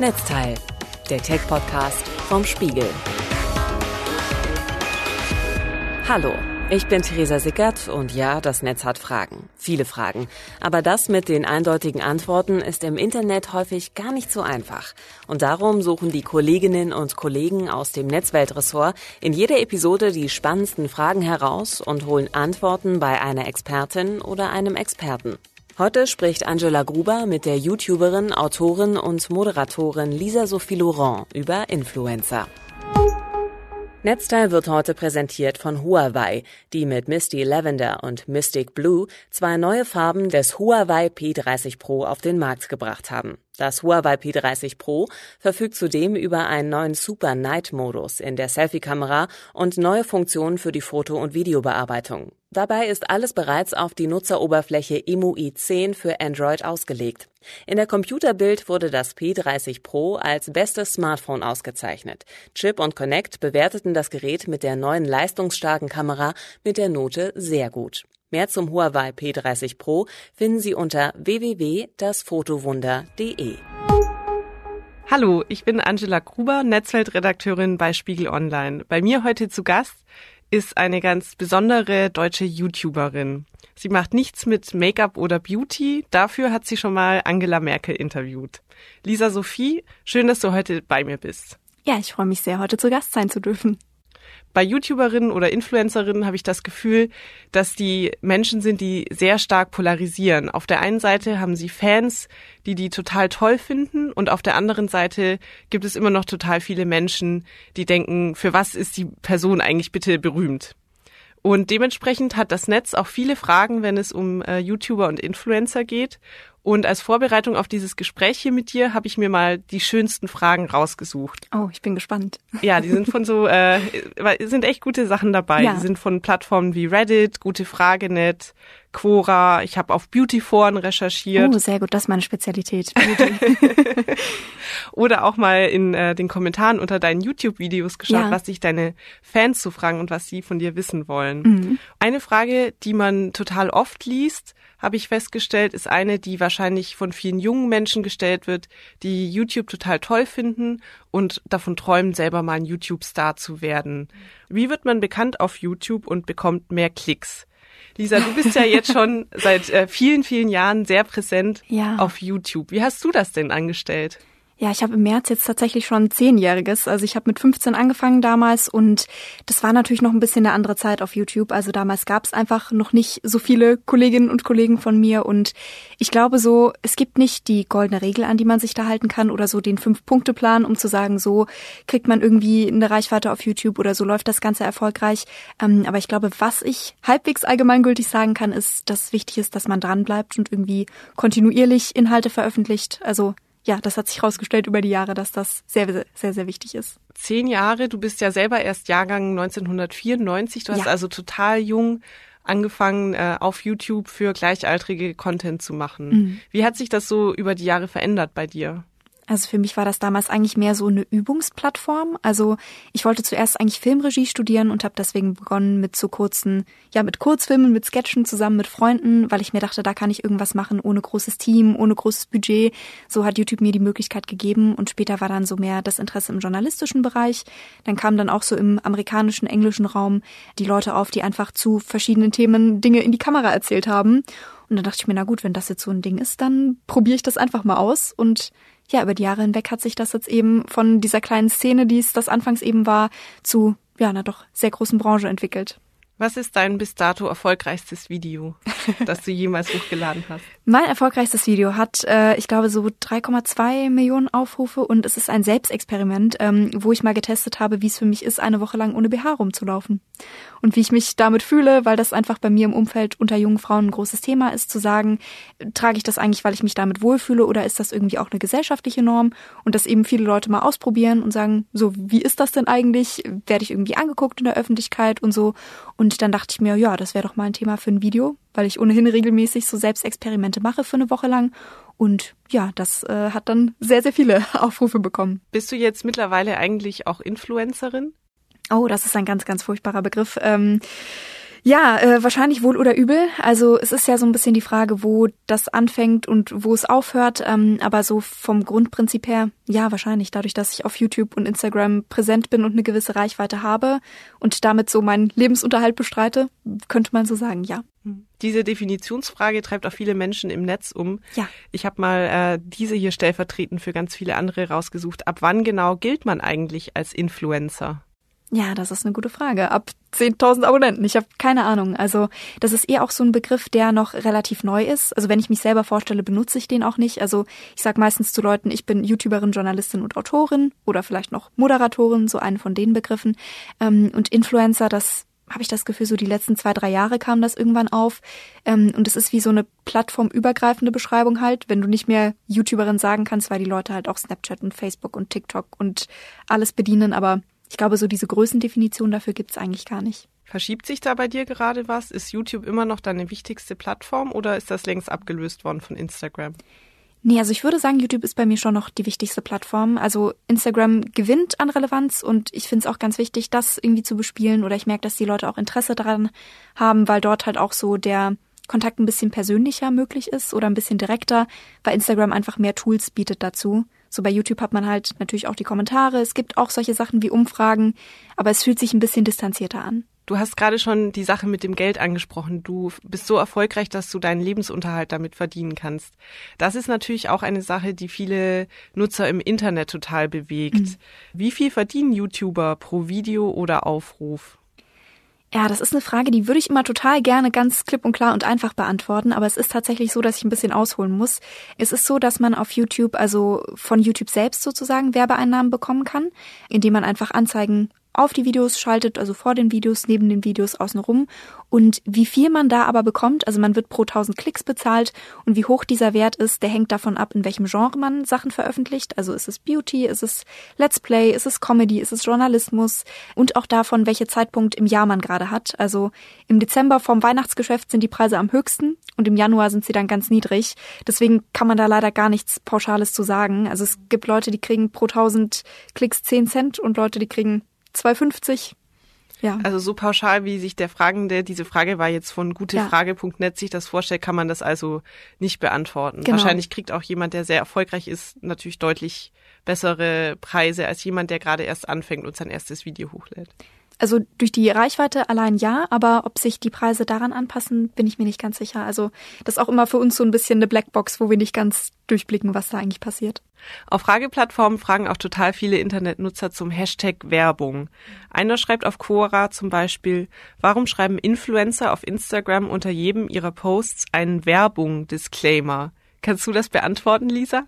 Netzteil, der Tech-Podcast vom Spiegel. Hallo, ich bin Theresa Sickert und ja, das Netz hat Fragen. Viele Fragen. Aber das mit den eindeutigen Antworten ist im Internet häufig gar nicht so einfach. Und darum suchen die Kolleginnen und Kollegen aus dem Netzweltressort in jeder Episode die spannendsten Fragen heraus und holen Antworten bei einer Expertin oder einem Experten. Heute spricht Angela Gruber mit der YouTuberin, Autorin und Moderatorin Lisa Sophie Laurent über Influencer. Netzteil wird heute präsentiert von Huawei, die mit Misty Lavender und Mystic Blue zwei neue Farben des Huawei P30 Pro auf den Markt gebracht haben. Das Huawei P30 Pro verfügt zudem über einen neuen Super Night Modus in der Selfie-Kamera und neue Funktionen für die Foto- und Videobearbeitung. Dabei ist alles bereits auf die Nutzeroberfläche EMUI 10 für Android ausgelegt. In der Computerbild wurde das P30 Pro als bestes Smartphone ausgezeichnet. Chip und Connect bewerteten das Gerät mit der neuen leistungsstarken Kamera mit der Note sehr gut. Mehr zum Huawei P30 Pro finden Sie unter www.dasfotowunder.de. Hallo, ich bin Angela Gruber, Netzweltredakteurin bei Spiegel Online. Bei mir heute zu Gast ist eine ganz besondere deutsche YouTuberin. Sie macht nichts mit Make-up oder Beauty, dafür hat sie schon mal Angela Merkel interviewt. Lisa Sophie, schön, dass du heute bei mir bist. Ja, ich freue mich sehr, heute zu Gast sein zu dürfen bei YouTuberinnen oder Influencerinnen habe ich das Gefühl, dass die Menschen sind, die sehr stark polarisieren. Auf der einen Seite haben sie Fans, die die total toll finden und auf der anderen Seite gibt es immer noch total viele Menschen, die denken, für was ist die Person eigentlich bitte berühmt? Und dementsprechend hat das Netz auch viele Fragen, wenn es um äh, YouTuber und Influencer geht. Und als Vorbereitung auf dieses Gespräch hier mit dir habe ich mir mal die schönsten Fragen rausgesucht. Oh, ich bin gespannt. Ja, die sind von so, äh, sind echt gute Sachen dabei. Ja. Die sind von Plattformen wie Reddit, Gute Fragenet, Quora. Ich habe auf Beautyforen recherchiert. Oh, sehr gut, das ist meine Spezialität. Oder auch mal in äh, den Kommentaren unter deinen YouTube-Videos geschaut, ja. was sich deine Fans zu fragen und was sie von dir wissen wollen. Mhm. Eine Frage, die man total oft liest, habe ich festgestellt, ist eine, die wahrscheinlich von vielen jungen Menschen gestellt wird, die YouTube total toll finden und davon träumen, selber mal ein YouTube-Star zu werden. Wie wird man bekannt auf YouTube und bekommt mehr Klicks? Lisa, du bist ja jetzt schon seit äh, vielen, vielen Jahren sehr präsent ja. auf YouTube. Wie hast du das denn angestellt? Ja, ich habe im März jetzt tatsächlich schon zehnjähriges. Also ich habe mit 15 angefangen damals und das war natürlich noch ein bisschen eine andere Zeit auf YouTube. Also damals gab es einfach noch nicht so viele Kolleginnen und Kollegen von mir und ich glaube so, es gibt nicht die goldene Regel, an die man sich da halten kann oder so den Fünf-Punkte-Plan, um zu sagen, so kriegt man irgendwie eine Reichweite auf YouTube oder so läuft das Ganze erfolgreich. Ähm, aber ich glaube, was ich halbwegs allgemeingültig sagen kann, ist, dass wichtig ist, dass man dranbleibt und irgendwie kontinuierlich Inhalte veröffentlicht. Also ja, das hat sich herausgestellt über die Jahre, dass das sehr, sehr, sehr wichtig ist. Zehn Jahre, du bist ja selber erst Jahrgang 1994, du hast ja. also total jung angefangen, äh, auf YouTube für gleichaltrige Content zu machen. Mhm. Wie hat sich das so über die Jahre verändert bei dir? Also für mich war das damals eigentlich mehr so eine Übungsplattform. Also ich wollte zuerst eigentlich Filmregie studieren und habe deswegen begonnen mit so kurzen, ja mit Kurzfilmen, mit Sketchen zusammen mit Freunden, weil ich mir dachte, da kann ich irgendwas machen ohne großes Team, ohne großes Budget. So hat YouTube mir die Möglichkeit gegeben und später war dann so mehr das Interesse im journalistischen Bereich. Dann kamen dann auch so im amerikanischen, englischen Raum die Leute auf, die einfach zu verschiedenen Themen Dinge in die Kamera erzählt haben. Und dann dachte ich mir, na gut, wenn das jetzt so ein Ding ist, dann probiere ich das einfach mal aus und ja, über die Jahre hinweg hat sich das jetzt eben von dieser kleinen Szene, die es das anfangs eben war, zu ja, einer doch sehr großen Branche entwickelt. Was ist dein bis dato erfolgreichstes Video, das du jemals hochgeladen hast? Mein erfolgreichstes Video hat, äh, ich glaube, so 3,2 Millionen Aufrufe und es ist ein Selbstexperiment, ähm, wo ich mal getestet habe, wie es für mich ist, eine Woche lang ohne BH rumzulaufen. Und wie ich mich damit fühle, weil das einfach bei mir im Umfeld unter jungen Frauen ein großes Thema ist, zu sagen, trage ich das eigentlich, weil ich mich damit wohlfühle oder ist das irgendwie auch eine gesellschaftliche Norm? Und dass eben viele Leute mal ausprobieren und sagen, so, wie ist das denn eigentlich? Werde ich irgendwie angeguckt in der Öffentlichkeit und so? Und dann dachte ich mir, ja, das wäre doch mal ein Thema für ein Video, weil ich ohnehin regelmäßig so Selbstexperimente mache für eine Woche lang. Und ja, das äh, hat dann sehr, sehr viele Aufrufe bekommen. Bist du jetzt mittlerweile eigentlich auch Influencerin? Oh, das ist ein ganz, ganz furchtbarer Begriff. Ähm, Ja, äh, wahrscheinlich wohl oder übel. Also es ist ja so ein bisschen die Frage, wo das anfängt und wo es aufhört. Ähm, aber so vom Grundprinzip her, ja, wahrscheinlich. Dadurch, dass ich auf YouTube und Instagram präsent bin und eine gewisse Reichweite habe und damit so meinen Lebensunterhalt bestreite, könnte man so sagen, ja. Diese Definitionsfrage treibt auch viele Menschen im Netz um. Ja. Ich habe mal äh, diese hier stellvertretend für ganz viele andere rausgesucht. Ab wann genau gilt man eigentlich als Influencer? Ja, das ist eine gute Frage. Ab 10.000 Abonnenten. Ich habe keine Ahnung. Also das ist eher auch so ein Begriff, der noch relativ neu ist. Also wenn ich mich selber vorstelle, benutze ich den auch nicht. Also ich sage meistens zu Leuten, ich bin YouTuberin, Journalistin und Autorin oder vielleicht noch Moderatorin, so einen von den Begriffen. Ähm, und Influencer, das habe ich das Gefühl, so die letzten zwei, drei Jahre kam das irgendwann auf. Ähm, und es ist wie so eine plattformübergreifende Beschreibung halt, wenn du nicht mehr YouTuberin sagen kannst, weil die Leute halt auch Snapchat und Facebook und TikTok und alles bedienen, aber ich glaube, so diese Größendefinition dafür gibt es eigentlich gar nicht. Verschiebt sich da bei dir gerade was? Ist YouTube immer noch deine wichtigste Plattform oder ist das längst abgelöst worden von Instagram? Nee, also ich würde sagen, YouTube ist bei mir schon noch die wichtigste Plattform. Also Instagram gewinnt an Relevanz und ich finde es auch ganz wichtig, das irgendwie zu bespielen oder ich merke, dass die Leute auch Interesse daran haben, weil dort halt auch so der Kontakt ein bisschen persönlicher möglich ist oder ein bisschen direkter, weil Instagram einfach mehr Tools bietet dazu. So bei YouTube hat man halt natürlich auch die Kommentare. Es gibt auch solche Sachen wie Umfragen, aber es fühlt sich ein bisschen distanzierter an. Du hast gerade schon die Sache mit dem Geld angesprochen. Du bist so erfolgreich, dass du deinen Lebensunterhalt damit verdienen kannst. Das ist natürlich auch eine Sache, die viele Nutzer im Internet total bewegt. Mhm. Wie viel verdienen YouTuber pro Video oder Aufruf? Ja, das ist eine Frage, die würde ich immer total gerne ganz klipp und klar und einfach beantworten, aber es ist tatsächlich so, dass ich ein bisschen ausholen muss. Es ist so, dass man auf YouTube, also von YouTube selbst sozusagen Werbeeinnahmen bekommen kann, indem man einfach Anzeigen auf die Videos schaltet, also vor den Videos, neben den Videos außenrum. Und wie viel man da aber bekommt, also man wird pro 1000 Klicks bezahlt und wie hoch dieser Wert ist, der hängt davon ab, in welchem Genre man Sachen veröffentlicht. Also ist es Beauty, ist es Let's Play, ist es Comedy, ist es Journalismus und auch davon, welche Zeitpunkt im Jahr man gerade hat. Also im Dezember vom Weihnachtsgeschäft sind die Preise am höchsten und im Januar sind sie dann ganz niedrig. Deswegen kann man da leider gar nichts Pauschales zu sagen. Also es gibt Leute, die kriegen pro 1000 Klicks 10 Cent und Leute, die kriegen 2,50. Ja. Also so pauschal, wie sich der Fragende, diese Frage war jetzt von gutefrage.net, sich das vorstellt, kann man das also nicht beantworten. Genau. Wahrscheinlich kriegt auch jemand, der sehr erfolgreich ist, natürlich deutlich bessere Preise als jemand, der gerade erst anfängt und sein erstes Video hochlädt. Also durch die Reichweite allein ja, aber ob sich die Preise daran anpassen, bin ich mir nicht ganz sicher. Also das ist auch immer für uns so ein bisschen eine Blackbox, wo wir nicht ganz durchblicken, was da eigentlich passiert. Auf Frageplattformen fragen auch total viele Internetnutzer zum Hashtag Werbung. Einer schreibt auf Quora zum Beispiel, warum schreiben Influencer auf Instagram unter jedem ihrer Posts einen Werbung-Disclaimer? Kannst du das beantworten, Lisa?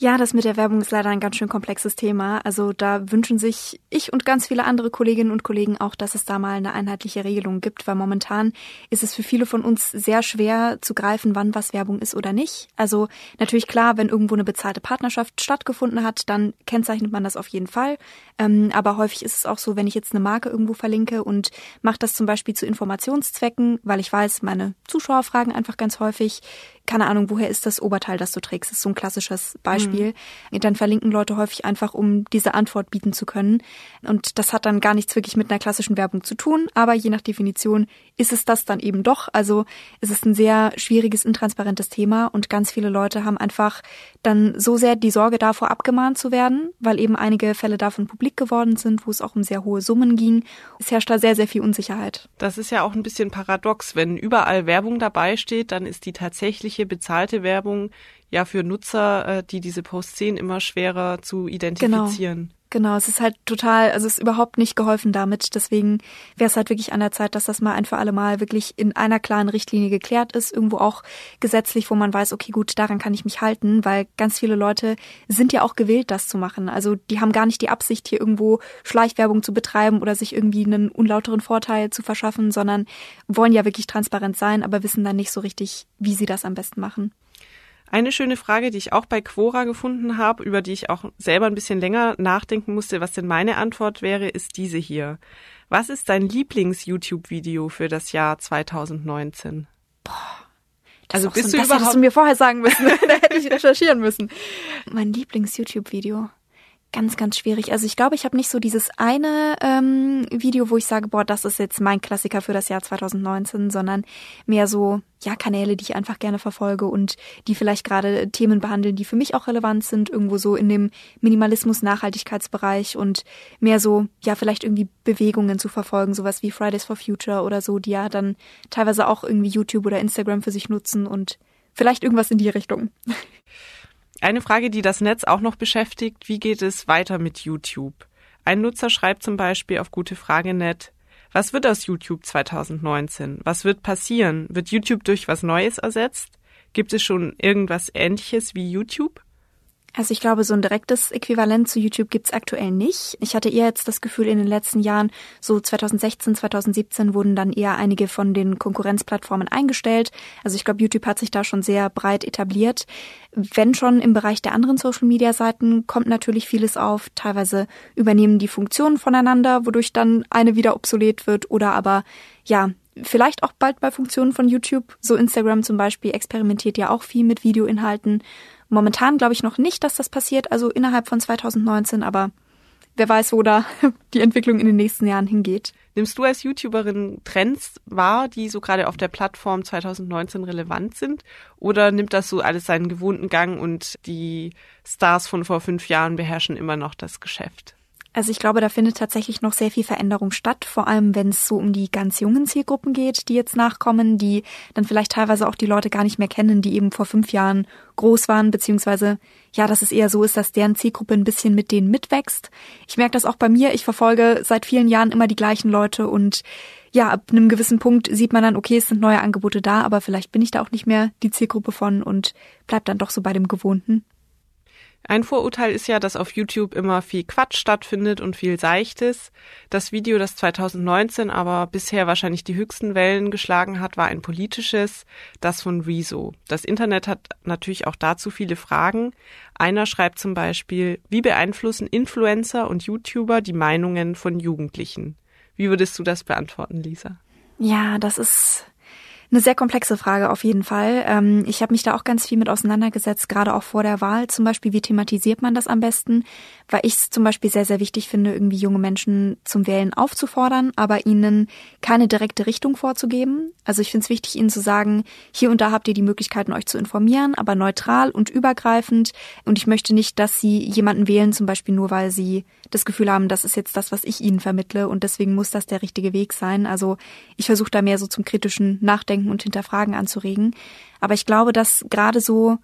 Ja, das mit der Werbung ist leider ein ganz schön komplexes Thema. Also da wünschen sich ich und ganz viele andere Kolleginnen und Kollegen auch, dass es da mal eine einheitliche Regelung gibt, weil momentan ist es für viele von uns sehr schwer zu greifen, wann was Werbung ist oder nicht. Also natürlich klar, wenn irgendwo eine bezahlte Partnerschaft stattgefunden hat, dann kennzeichnet man das auf jeden Fall. Ähm, aber häufig ist es auch so, wenn ich jetzt eine Marke irgendwo verlinke und mache das zum Beispiel zu Informationszwecken, weil ich weiß, meine Zuschauer fragen einfach ganz häufig, keine Ahnung, woher ist das Oberteil, das du trägst? Das ist so ein klassisches Beispiel. Mhm. Dann verlinken Leute häufig einfach, um diese Antwort bieten zu können. Und das hat dann gar nichts wirklich mit einer klassischen Werbung zu tun, aber je nach Definition ist es das dann eben doch. Also es ist ein sehr schwieriges, intransparentes Thema und ganz viele Leute haben einfach dann so sehr die Sorge davor, abgemahnt zu werden, weil eben einige Fälle davon publik geworden sind, wo es auch um sehr hohe Summen ging. Es herrscht da sehr, sehr viel Unsicherheit. Das ist ja auch ein bisschen paradox. Wenn überall Werbung dabei steht, dann ist die tatsächliche bezahlte Werbung ja für Nutzer, äh, die diese Posts sehen, immer schwerer zu identifizieren. Genau. Genau, es ist halt total, also es ist überhaupt nicht geholfen damit. Deswegen wäre es halt wirklich an der Zeit, dass das mal ein für alle Mal wirklich in einer klaren Richtlinie geklärt ist, irgendwo auch gesetzlich, wo man weiß, okay, gut, daran kann ich mich halten, weil ganz viele Leute sind ja auch gewillt, das zu machen. Also die haben gar nicht die Absicht, hier irgendwo Schleichwerbung zu betreiben oder sich irgendwie einen unlauteren Vorteil zu verschaffen, sondern wollen ja wirklich transparent sein, aber wissen dann nicht so richtig, wie sie das am besten machen. Eine schöne Frage, die ich auch bei Quora gefunden habe, über die ich auch selber ein bisschen länger nachdenken musste, was denn meine Antwort wäre, ist diese hier. Was ist dein Lieblings-YouTube-Video für das Jahr 2019? Boah. Das also bist so, du das hättest du mir vorher sagen müssen. da hätte ich recherchieren müssen. Mein Lieblings-YouTube-Video. Ganz, ganz schwierig. Also ich glaube, ich habe nicht so dieses eine ähm, Video, wo ich sage, boah, das ist jetzt mein Klassiker für das Jahr 2019, sondern mehr so, ja, Kanäle, die ich einfach gerne verfolge und die vielleicht gerade Themen behandeln, die für mich auch relevant sind, irgendwo so in dem Minimalismus-Nachhaltigkeitsbereich und mehr so, ja, vielleicht irgendwie Bewegungen zu verfolgen, sowas wie Fridays for Future oder so, die ja dann teilweise auch irgendwie YouTube oder Instagram für sich nutzen und vielleicht irgendwas in die Richtung. Eine Frage, die das Netz auch noch beschäftigt, wie geht es weiter mit YouTube? Ein Nutzer schreibt zum Beispiel auf Gute Frage.net, was wird aus YouTube 2019? Was wird passieren? Wird YouTube durch was Neues ersetzt? Gibt es schon irgendwas Ähnliches wie YouTube? Also ich glaube, so ein direktes Äquivalent zu YouTube gibt's aktuell nicht. Ich hatte eher jetzt das Gefühl, in den letzten Jahren, so 2016, 2017, wurden dann eher einige von den Konkurrenzplattformen eingestellt. Also ich glaube, YouTube hat sich da schon sehr breit etabliert. Wenn schon im Bereich der anderen Social-Media-Seiten kommt natürlich vieles auf. Teilweise übernehmen die Funktionen voneinander, wodurch dann eine wieder obsolet wird oder aber ja, vielleicht auch bald bei Funktionen von YouTube. So Instagram zum Beispiel experimentiert ja auch viel mit Videoinhalten. Momentan glaube ich noch nicht, dass das passiert, also innerhalb von 2019, aber wer weiß, wo da die Entwicklung in den nächsten Jahren hingeht. Nimmst du als YouTuberin Trends wahr, die so gerade auf der Plattform 2019 relevant sind? Oder nimmt das so alles seinen gewohnten Gang und die Stars von vor fünf Jahren beherrschen immer noch das Geschäft? Also ich glaube, da findet tatsächlich noch sehr viel Veränderung statt, vor allem wenn es so um die ganz jungen Zielgruppen geht, die jetzt nachkommen, die dann vielleicht teilweise auch die Leute gar nicht mehr kennen, die eben vor fünf Jahren groß waren, beziehungsweise ja, dass es eher so ist, dass deren Zielgruppe ein bisschen mit denen mitwächst. Ich merke das auch bei mir, ich verfolge seit vielen Jahren immer die gleichen Leute und ja, ab einem gewissen Punkt sieht man dann, okay, es sind neue Angebote da, aber vielleicht bin ich da auch nicht mehr die Zielgruppe von und bleib dann doch so bei dem Gewohnten. Ein Vorurteil ist ja, dass auf YouTube immer viel Quatsch stattfindet und viel Seichtes. Das Video, das 2019 aber bisher wahrscheinlich die höchsten Wellen geschlagen hat, war ein politisches, das von Rezo. Das Internet hat natürlich auch dazu viele Fragen. Einer schreibt zum Beispiel, wie beeinflussen Influencer und YouTuber die Meinungen von Jugendlichen? Wie würdest du das beantworten, Lisa? Ja, das ist eine sehr komplexe Frage auf jeden Fall. Ähm, ich habe mich da auch ganz viel mit auseinandergesetzt, gerade auch vor der Wahl. Zum Beispiel, wie thematisiert man das am besten? Weil ich es zum Beispiel sehr, sehr wichtig finde, irgendwie junge Menschen zum Wählen aufzufordern, aber ihnen keine direkte Richtung vorzugeben. Also ich finde es wichtig, ihnen zu sagen, hier und da habt ihr die Möglichkeiten, euch zu informieren, aber neutral und übergreifend. Und ich möchte nicht, dass sie jemanden wählen, zum Beispiel nur, weil sie das Gefühl haben, das ist jetzt das, was ich ihnen vermittle und deswegen muss das der richtige Weg sein. Also ich versuche da mehr so zum kritischen Nachdenken und Hinterfragen anzuregen. Aber ich glaube, dass gerade so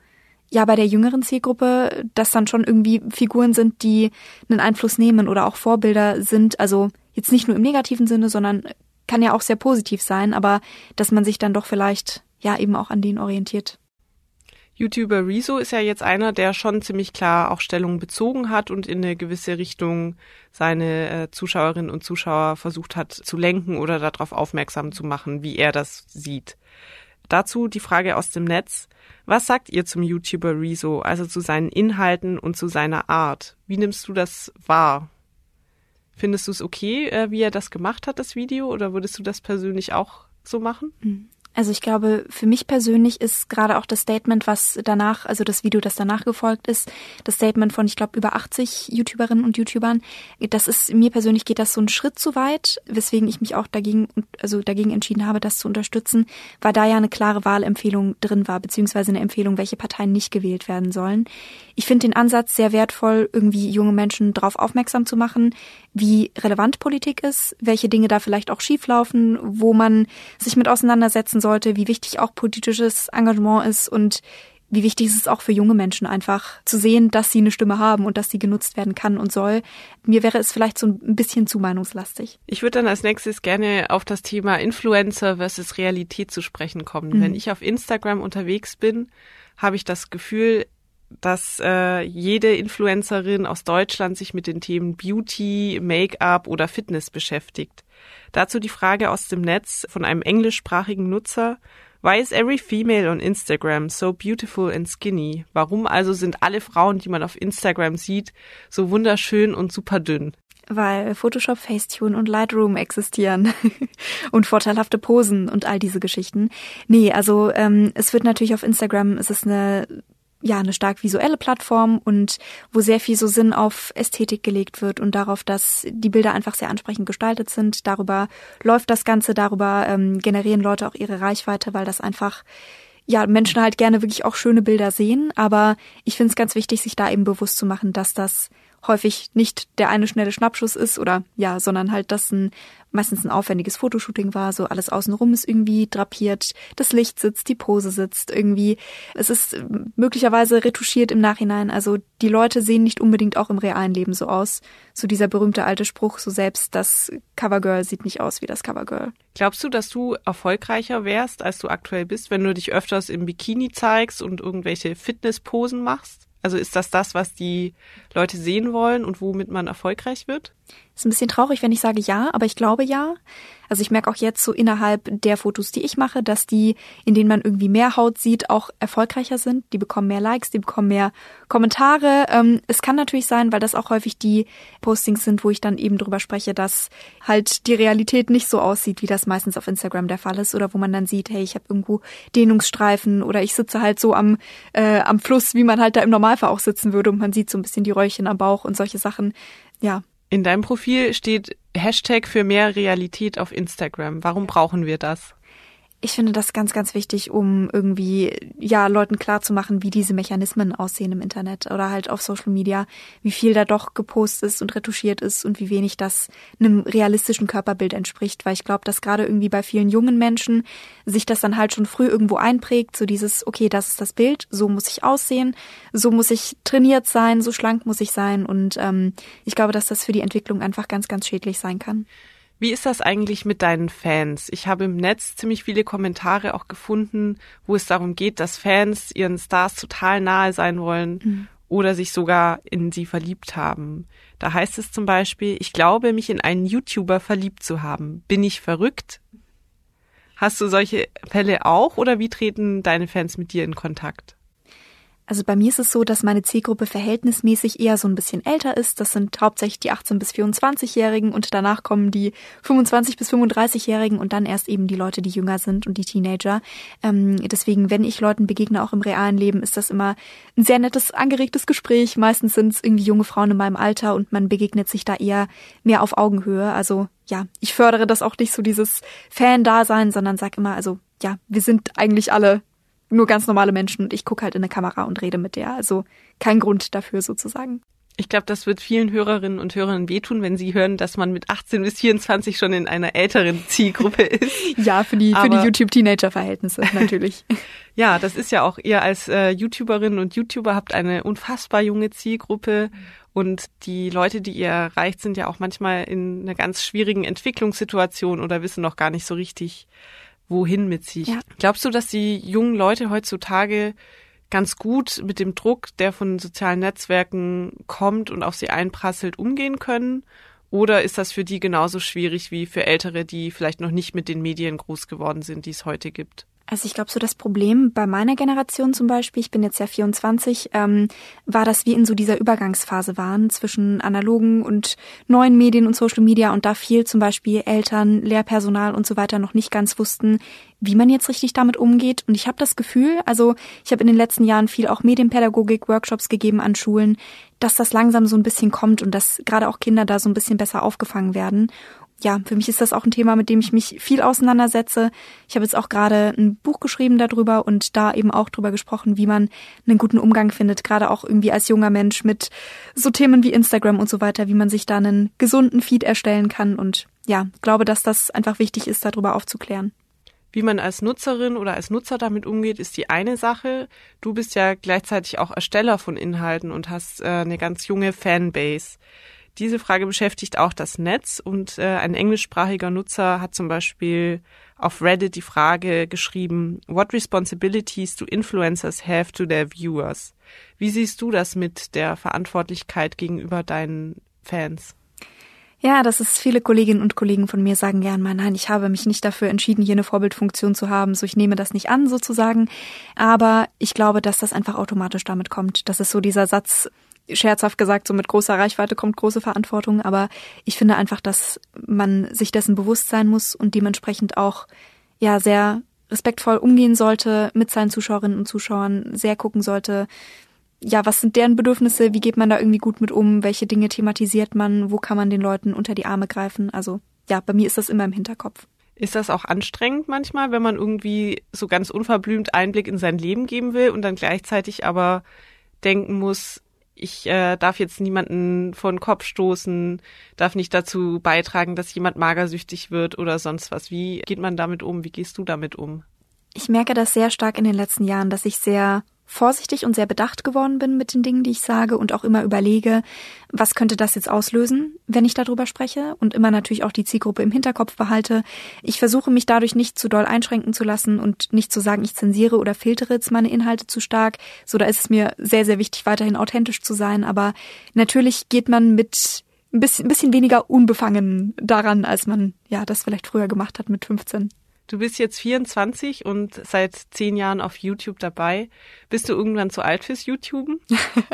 ja bei der jüngeren Zielgruppe, dass dann schon irgendwie Figuren sind, die einen Einfluss nehmen oder auch Vorbilder sind. Also jetzt nicht nur im negativen Sinne, sondern kann ja auch sehr positiv sein, aber dass man sich dann doch vielleicht ja eben auch an denen orientiert. YouTuber Rezo ist ja jetzt einer, der schon ziemlich klar auch Stellung bezogen hat und in eine gewisse Richtung seine äh, Zuschauerinnen und Zuschauer versucht hat zu lenken oder darauf aufmerksam zu machen, wie er das sieht. Dazu die Frage aus dem Netz. Was sagt ihr zum YouTuber Rezo, also zu seinen Inhalten und zu seiner Art? Wie nimmst du das wahr? Findest du es okay, äh, wie er das gemacht hat, das Video, oder würdest du das persönlich auch so machen? Also ich glaube, für mich persönlich ist gerade auch das Statement, was danach, also das Video, das danach gefolgt ist, das Statement von, ich glaube, über 80 YouTuberinnen und YouTubern, das ist, mir persönlich geht das so einen Schritt zu weit, weswegen ich mich auch dagegen, also dagegen entschieden habe, das zu unterstützen, weil da ja eine klare Wahlempfehlung drin war, beziehungsweise eine Empfehlung, welche Parteien nicht gewählt werden sollen. Ich finde den Ansatz sehr wertvoll, irgendwie junge Menschen darauf aufmerksam zu machen, wie relevant Politik ist, welche Dinge da vielleicht auch schieflaufen, wo man sich mit auseinandersetzen sollte, wie wichtig auch politisches Engagement ist und wie wichtig ist es auch für junge Menschen einfach zu sehen, dass sie eine Stimme haben und dass sie genutzt werden kann und soll. Mir wäre es vielleicht so ein bisschen zu meinungslastig. Ich würde dann als nächstes gerne auf das Thema Influencer versus Realität zu sprechen kommen. Mhm. Wenn ich auf Instagram unterwegs bin, habe ich das Gefühl, dass äh, jede Influencerin aus Deutschland sich mit den Themen Beauty, Make-up oder Fitness beschäftigt. Dazu die Frage aus dem Netz von einem englischsprachigen Nutzer. Why is every female on Instagram so beautiful and skinny? Warum also sind alle Frauen, die man auf Instagram sieht, so wunderschön und super dünn? Weil Photoshop, Facetune und Lightroom existieren und vorteilhafte Posen und all diese Geschichten. Nee, also ähm, es wird natürlich auf Instagram, es ist eine ja eine stark visuelle Plattform und wo sehr viel so Sinn auf Ästhetik gelegt wird und darauf, dass die Bilder einfach sehr ansprechend gestaltet sind. Darüber läuft das Ganze, darüber ähm, generieren Leute auch ihre Reichweite, weil das einfach ja, Menschen halt gerne wirklich auch schöne Bilder sehen, aber ich finde es ganz wichtig, sich da eben bewusst zu machen, dass das häufig nicht der eine schnelle Schnappschuss ist oder ja, sondern halt, dass ein meistens ein aufwendiges Fotoshooting war, so alles außenrum ist irgendwie drapiert, das Licht sitzt, die Pose sitzt irgendwie. Es ist möglicherweise retuschiert im Nachhinein. Also die Leute sehen nicht unbedingt auch im realen Leben so aus. So dieser berühmte alte Spruch, so selbst das Covergirl sieht nicht aus wie das Covergirl. Glaubst du, dass du erfolgreicher wärst, als du aktuell bist, wenn du dich öfters im Bikini zeigst und irgendwelche Fitnessposen machst? Also ist das das, was die Leute sehen wollen und womit man erfolgreich wird? Ist ein bisschen traurig, wenn ich sage ja, aber ich glaube ja. Also ich merke auch jetzt so innerhalb der Fotos, die ich mache, dass die, in denen man irgendwie mehr Haut sieht, auch erfolgreicher sind. Die bekommen mehr Likes, die bekommen mehr Kommentare. Ähm, es kann natürlich sein, weil das auch häufig die Postings sind, wo ich dann eben drüber spreche, dass halt die Realität nicht so aussieht, wie das meistens auf Instagram der Fall ist oder wo man dann sieht, hey, ich habe irgendwo Dehnungsstreifen oder ich sitze halt so am, äh, am Fluss, wie man halt da im Normalfall auch sitzen würde und man sieht so ein bisschen die Räuchchen am Bauch und solche Sachen. Ja, in deinem Profil steht Hashtag für mehr Realität auf Instagram. Warum brauchen wir das? Ich finde das ganz, ganz wichtig, um irgendwie, ja, Leuten klarzumachen, wie diese Mechanismen aussehen im Internet oder halt auf Social Media, wie viel da doch gepostet ist und retuschiert ist und wie wenig das einem realistischen Körperbild entspricht, weil ich glaube, dass gerade irgendwie bei vielen jungen Menschen sich das dann halt schon früh irgendwo einprägt, so dieses, okay, das ist das Bild, so muss ich aussehen, so muss ich trainiert sein, so schlank muss ich sein und ähm, ich glaube, dass das für die Entwicklung einfach ganz, ganz schädlich sein kann. Wie ist das eigentlich mit deinen Fans? Ich habe im Netz ziemlich viele Kommentare auch gefunden, wo es darum geht, dass Fans ihren Stars total nahe sein wollen mhm. oder sich sogar in sie verliebt haben. Da heißt es zum Beispiel, ich glaube, mich in einen YouTuber verliebt zu haben. Bin ich verrückt? Hast du solche Fälle auch oder wie treten deine Fans mit dir in Kontakt? Also bei mir ist es so, dass meine Zielgruppe verhältnismäßig eher so ein bisschen älter ist. Das sind hauptsächlich die 18 bis 24-Jährigen und danach kommen die 25 bis 35-Jährigen und dann erst eben die Leute, die jünger sind und die Teenager. Ähm, deswegen, wenn ich Leuten begegne, auch im realen Leben, ist das immer ein sehr nettes, angeregtes Gespräch. Meistens sind es irgendwie junge Frauen in meinem Alter und man begegnet sich da eher mehr auf Augenhöhe. Also ja, ich fördere das auch nicht so dieses Fan-Dasein, sondern sag immer, also ja, wir sind eigentlich alle nur ganz normale Menschen und ich gucke halt in eine Kamera und rede mit der. Also kein Grund dafür sozusagen. Ich glaube, das wird vielen Hörerinnen und Hörern wehtun, wenn sie hören, dass man mit 18 bis 24 schon in einer älteren Zielgruppe ist. ja, für die, für die YouTube-Teenager-Verhältnisse natürlich. ja, das ist ja auch, ihr als äh, YouTuberinnen und YouTuber habt eine unfassbar junge Zielgruppe und die Leute, die ihr erreicht, sind ja auch manchmal in einer ganz schwierigen Entwicklungssituation oder wissen noch gar nicht so richtig, wohin mit sich. Ja. Glaubst du, dass die jungen Leute heutzutage ganz gut mit dem Druck, der von sozialen Netzwerken kommt und auf sie einprasselt, umgehen können? Oder ist das für die genauso schwierig wie für Ältere, die vielleicht noch nicht mit den Medien groß geworden sind, die es heute gibt? Also ich glaube, so das Problem bei meiner Generation zum Beispiel, ich bin jetzt ja 24, ähm, war, dass wir in so dieser Übergangsphase waren zwischen analogen und neuen Medien und Social Media und da viel zum Beispiel Eltern, Lehrpersonal und so weiter noch nicht ganz wussten, wie man jetzt richtig damit umgeht. Und ich habe das Gefühl, also ich habe in den letzten Jahren viel auch Medienpädagogik-Workshops gegeben an Schulen, dass das langsam so ein bisschen kommt und dass gerade auch Kinder da so ein bisschen besser aufgefangen werden ja, für mich ist das auch ein Thema, mit dem ich mich viel auseinandersetze. Ich habe jetzt auch gerade ein Buch geschrieben darüber und da eben auch drüber gesprochen, wie man einen guten Umgang findet, gerade auch irgendwie als junger Mensch mit so Themen wie Instagram und so weiter, wie man sich da einen gesunden Feed erstellen kann und ja, glaube, dass das einfach wichtig ist, darüber aufzuklären. Wie man als Nutzerin oder als Nutzer damit umgeht, ist die eine Sache. Du bist ja gleichzeitig auch Ersteller von Inhalten und hast äh, eine ganz junge Fanbase. Diese Frage beschäftigt auch das Netz und äh, ein englischsprachiger Nutzer hat zum Beispiel auf Reddit die Frage geschrieben, What responsibilities do influencers have to their viewers? Wie siehst du das mit der Verantwortlichkeit gegenüber deinen Fans? Ja, das ist viele Kolleginnen und Kollegen von mir sagen gern mal, nein, ich habe mich nicht dafür entschieden, hier eine Vorbildfunktion zu haben, so ich nehme das nicht an sozusagen. Aber ich glaube, dass das einfach automatisch damit kommt. Das ist so dieser Satz, scherzhaft gesagt, so mit großer Reichweite kommt große Verantwortung, aber ich finde einfach, dass man sich dessen bewusst sein muss und dementsprechend auch ja sehr respektvoll umgehen sollte mit seinen Zuschauerinnen und Zuschauern, sehr gucken sollte, ja, was sind deren Bedürfnisse, wie geht man da irgendwie gut mit um, welche Dinge thematisiert man, wo kann man den Leuten unter die Arme greifen. Also ja, bei mir ist das immer im Hinterkopf. Ist das auch anstrengend manchmal, wenn man irgendwie so ganz unverblümt Einblick in sein Leben geben will und dann gleichzeitig aber denken muss, ich äh, darf jetzt niemanden vor den Kopf stoßen, darf nicht dazu beitragen, dass jemand magersüchtig wird oder sonst was. Wie geht man damit um? Wie gehst du damit um? Ich merke das sehr stark in den letzten Jahren, dass ich sehr vorsichtig und sehr bedacht geworden bin mit den Dingen, die ich sage und auch immer überlege, was könnte das jetzt auslösen, wenn ich darüber spreche und immer natürlich auch die Zielgruppe im Hinterkopf behalte. Ich versuche mich dadurch nicht zu doll einschränken zu lassen und nicht zu sagen, ich zensiere oder filtere jetzt meine Inhalte zu stark. So, da ist es mir sehr, sehr wichtig, weiterhin authentisch zu sein. Aber natürlich geht man mit ein bisschen, bisschen weniger unbefangen daran, als man ja das vielleicht früher gemacht hat mit 15. Du bist jetzt 24 und seit zehn Jahren auf YouTube dabei. Bist du irgendwann zu alt fürs YouTuben?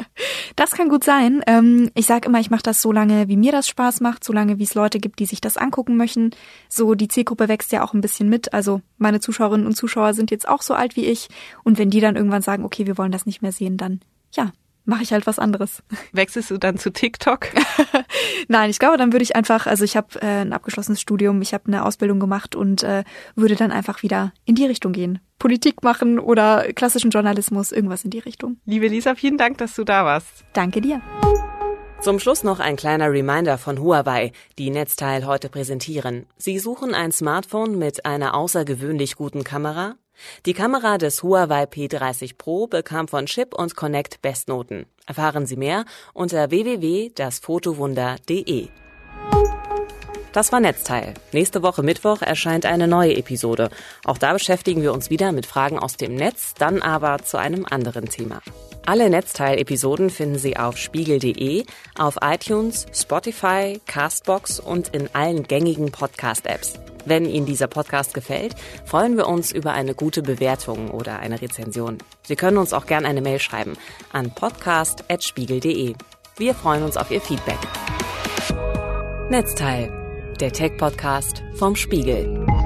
das kann gut sein. Ähm, ich sage immer, ich mache das so lange, wie mir das Spaß macht, so lange, wie es Leute gibt, die sich das angucken möchten. So, die Zielgruppe wächst ja auch ein bisschen mit. Also meine Zuschauerinnen und Zuschauer sind jetzt auch so alt wie ich. Und wenn die dann irgendwann sagen, okay, wir wollen das nicht mehr sehen, dann ja, mache ich halt was anderes. Wechselst du dann zu TikTok? Nein, ich glaube, dann würde ich einfach, also ich habe äh, ein abgeschlossenes Studium, ich habe eine Ausbildung gemacht und äh, würde dann einfach wieder in die Richtung gehen. Politik machen oder klassischen Journalismus, irgendwas in die Richtung. Liebe Lisa, vielen Dank, dass du da warst. Danke dir. Zum Schluss noch ein kleiner Reminder von Huawei, die Netzteil heute präsentieren. Sie suchen ein Smartphone mit einer außergewöhnlich guten Kamera, die Kamera des Huawei P30 Pro bekam von Chip und Connect Bestnoten. Erfahren Sie mehr unter www.dasfotowunder.de. Das war Netzteil. Nächste Woche Mittwoch erscheint eine neue Episode. Auch da beschäftigen wir uns wieder mit Fragen aus dem Netz, dann aber zu einem anderen Thema. Alle Netzteil-Episoden finden Sie auf spiegel.de, auf iTunes, Spotify, Castbox und in allen gängigen Podcast-Apps. Wenn Ihnen dieser Podcast gefällt, freuen wir uns über eine gute Bewertung oder eine Rezension. Sie können uns auch gerne eine Mail schreiben an podcast.spiegel.de. Wir freuen uns auf Ihr Feedback. Netzteil, der Tech-Podcast vom Spiegel.